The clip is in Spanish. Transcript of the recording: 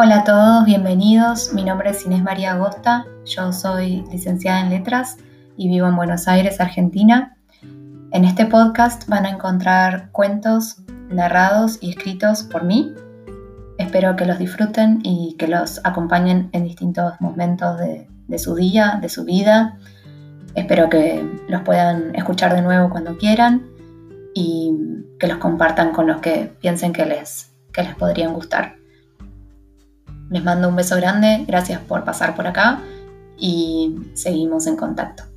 Hola a todos, bienvenidos. Mi nombre es Inés María Agosta, yo soy licenciada en letras y vivo en Buenos Aires, Argentina. En este podcast van a encontrar cuentos narrados y escritos por mí. Espero que los disfruten y que los acompañen en distintos momentos de, su día, de su vida. Espero que los puedan escuchar de nuevo cuando quieran y que los compartan con los que piensen que les, que les podrían gustar. Les mando un beso grande, gracias por pasar por acá y seguimos en contacto.